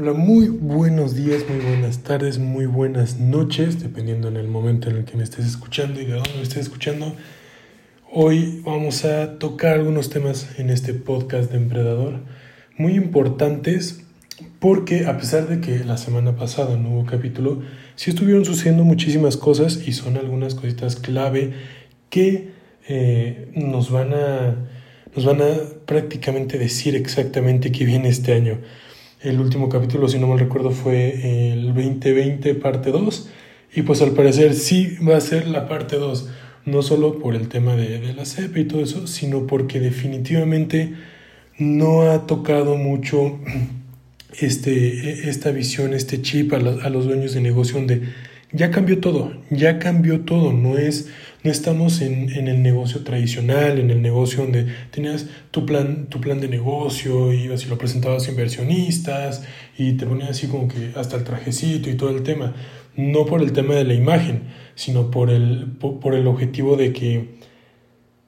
Hola, muy buenos días, muy buenas tardes, muy buenas noches, dependiendo en el momento en el que me estés escuchando y de dónde me estés escuchando. Hoy vamos a tocar algunos temas en este podcast de Empredador muy importantes porque a pesar de que la semana pasada no hubo capítulo, sí estuvieron sucediendo muchísimas cosas y son algunas cositas clave que eh, nos van a nos van a prácticamente decir exactamente qué viene este año. El último capítulo, si no mal recuerdo, fue el 2020 parte 2 y pues al parecer sí va a ser la parte 2, no solo por el tema de, la CEP y todo eso, sino porque definitivamente no ha tocado mucho este, esta visión, este chip a, a los dueños de negocio donde ya cambió todo, ya cambió todo, no es, no estamos en, en, el negocio tradicional, en el negocio donde tenías tu plan, tu plan de negocio, ibas y lo presentabas a inversionistas y te ponías así como que hasta el trajecito y todo el tema, no por el tema de la imagen, sino por el, por el objetivo de que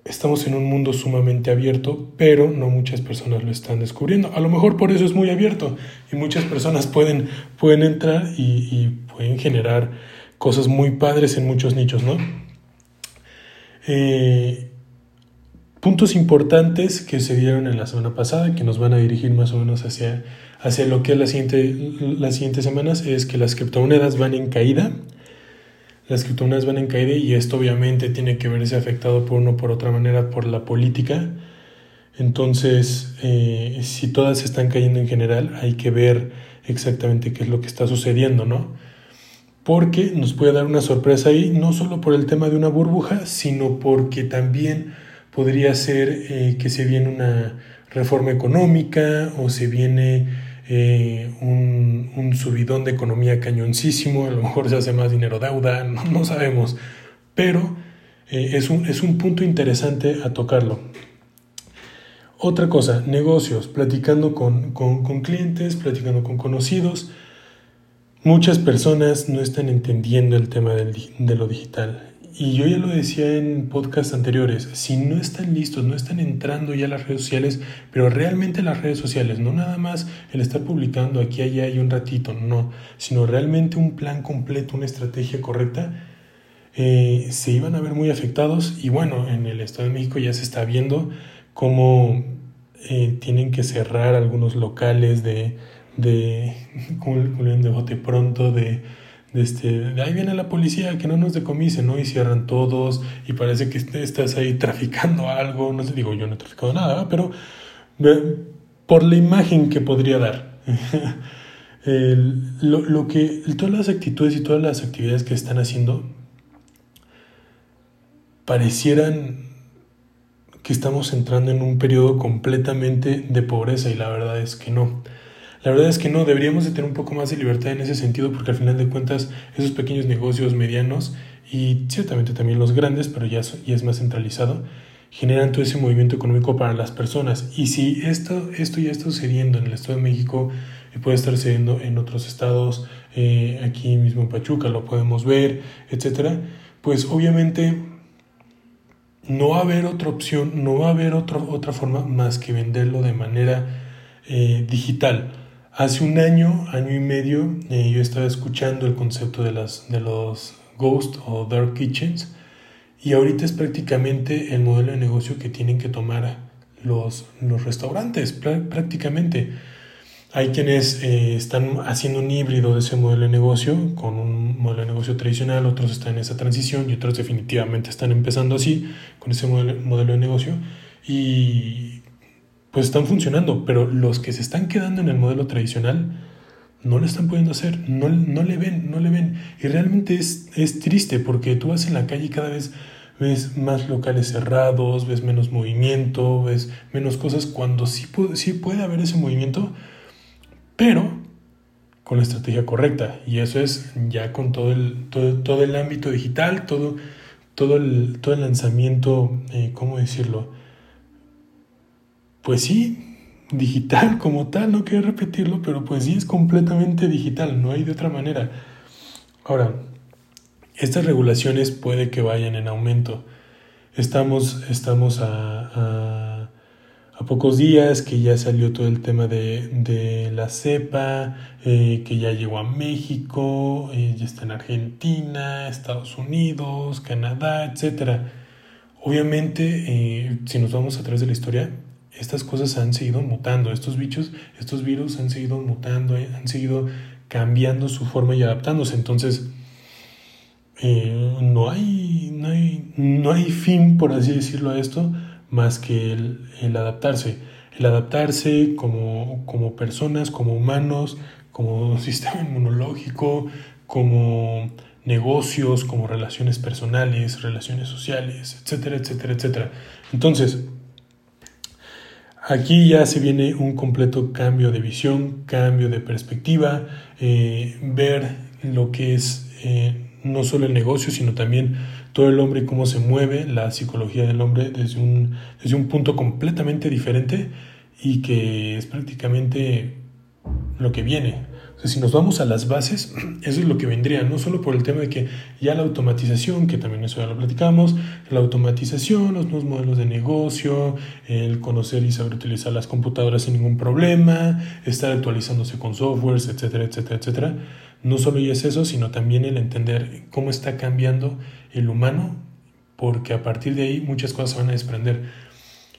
estamos en un mundo sumamente abierto, pero no muchas personas lo están descubriendo. A lo mejor por eso es muy abierto y muchas personas pueden, pueden entrar y, pueden generar cosas muy padres en muchos nichos, ¿no? Eh, puntos importantes que se dieron en la semana pasada, que nos van a dirigir más o menos hacia, hacia lo que es la las siguientes semanas, es que las criptomonedas van en caída. Las criptomonedas van en caída y esto obviamente tiene que verse afectado por una o por otra manera por la política. Entonces, eh, si todas están cayendo en general, hay que ver exactamente qué es lo que está sucediendo, ¿no? porque nos puede dar una sorpresa ahí, no solo por el tema de una burbuja, sino porque también podría ser eh, que se viene una reforma económica o se viene eh, un, un, subidón de economía cañoncísimo, a lo mejor se hace más dinero deuda, no, no sabemos, pero eh, es, un, es un punto interesante a tocarlo. Otra cosa, negocios, platicando con, con, con clientes, platicando con conocidos, Muchas personas no están entendiendo el tema del, de lo digital. Y yo ya lo decía en podcasts anteriores, si no están listos, no están entrando ya a las redes sociales, pero realmente las redes sociales, no nada más el estar publicando aquí, allá y un ratito, no, sino realmente un plan completo, una estrategia correcta, eh, se iban a ver muy afectados. Y bueno, en el Estado de México ya se está viendo cómo eh, tienen que cerrar algunos locales de de, de bote pronto, de, este, ahí viene la policía, que no nos decomise, ¿no? Y cierran todos y parece que estás ahí traficando algo, no sé, digo, yo no he traficado nada, pero por la imagen que podría dar. lo, lo que, todas las actitudes y todas las actividades que están haciendo parecieran que estamos entrando en un periodo completamente de pobreza y la verdad es que no. La verdad es que no, deberíamos de tener un poco más de libertad en ese sentido porque al final de cuentas esos pequeños negocios medianos y ciertamente también los grandes, pero ya, ya es más centralizado, generan todo ese movimiento económico para las personas. Y si esto, esto ya está sucediendo en el Estado de México, y puede estar sucediendo en otros estados, eh, aquí mismo en Pachuca lo podemos ver, etcétera, pues obviamente no va a haber otra opción, no va a haber otra, otra forma más que venderlo de manera eh, digital. Hace un año, año y medio, eh, yo estaba escuchando el concepto de, las, de los ghost o dark kitchens y ahorita es prácticamente el modelo de negocio que tienen que tomar los, los restaurantes, prácticamente. Hay quienes eh, están haciendo un híbrido de ese modelo de negocio con un modelo de negocio tradicional, otros están en esa transición y otros definitivamente están empezando así con ese modelo, modelo de negocio. Y pues están funcionando, pero los que se están quedando en el modelo tradicional no lo están pudiendo hacer, no, no le ven, no le ven. Y realmente es, es triste porque tú vas en la calle y cada vez ves más locales cerrados, ves menos movimiento, ves menos cosas, cuando sí, puede, sí puede haber ese movimiento, pero con la estrategia correcta. Y eso es ya con todo el, todo, todo el ámbito digital, todo, todo, el, todo el lanzamiento, eh, ¿cómo decirlo? Pues sí, digital como tal, no quiero repetirlo, pero pues sí es completamente digital, no hay de otra manera. Ahora, estas regulaciones puede que vayan en aumento. Estamos, estamos a, a pocos días que ya salió todo el tema de, de la cepa, eh, que ya llegó a México, eh, ya está en Argentina, Estados Unidos, Canadá, etc. Obviamente, eh, si nos vamos a través de la historia, estas cosas han seguido mutando, estos bichos, estos virus han seguido mutando, han seguido cambiando su forma y adaptándose. Entonces, no, hay, no, hay, no hay fin, por así decirlo, a esto más que el, adaptarse. El adaptarse como, como personas, como humanos, como sistema inmunológico, como negocios, como relaciones personales, relaciones sociales, etcétera, etcétera, etcétera. Entonces, aquí ya se viene un completo cambio de visión, cambio de perspectiva, eh, ver lo que es eh, no solo el negocio, sino también todo el hombre y cómo se mueve, la psicología del hombre desde un, desde un punto completamente diferente y que es prácticamente lo que viene. Si nos vamos a las bases, eso es lo que vendría, no solo por el tema de que ya la automatización, que también eso ya lo platicamos, la automatización, los nuevos modelos de negocio, el conocer y saber utilizar las computadoras sin ningún problema, estar actualizándose con softwares, etcétera, etcétera, etcétera. No solo ya es eso, sino también el entender cómo está cambiando el humano, porque a partir de ahí muchas cosas se van a desprender.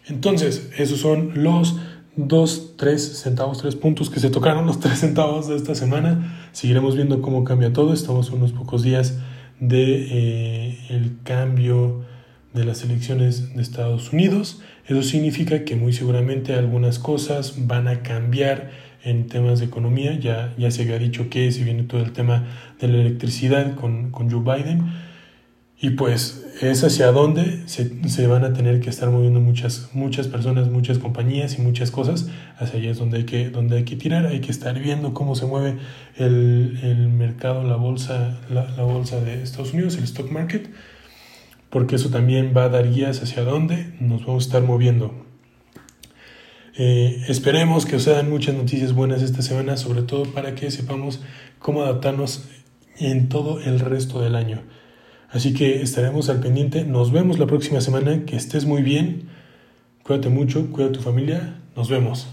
Entonces, esos son los dos, tres centavos, tres puntos que se tocaron, los tres centavos de esta semana. Seguiremos viendo cómo cambia todo. Estamos unos pocos días de eh, el cambio de las elecciones de Estados Unidos. Eso significa que muy seguramente algunas cosas van a cambiar en temas de economía. Ya, ya se había dicho que si viene todo el tema de la electricidad con, con Joe Biden y pues es hacia donde se, van a tener que estar moviendo muchas, muchas personas, muchas compañías y muchas cosas. Hacia allá es donde hay que, donde hay que tirar, hay que estar viendo cómo se mueve el, mercado, la bolsa, la, bolsa de Estados Unidos, el stock market, porque eso también va a dar guías hacia dónde nos vamos a estar moviendo. Eh, esperemos que os sean muchas noticias buenas esta semana, sobre todo para que sepamos cómo adaptarnos en todo el resto del año. Así que estaremos al pendiente. Nos vemos la próxima semana. Que estés muy bien. Cuídate mucho, cuida tu familia. Nos vemos.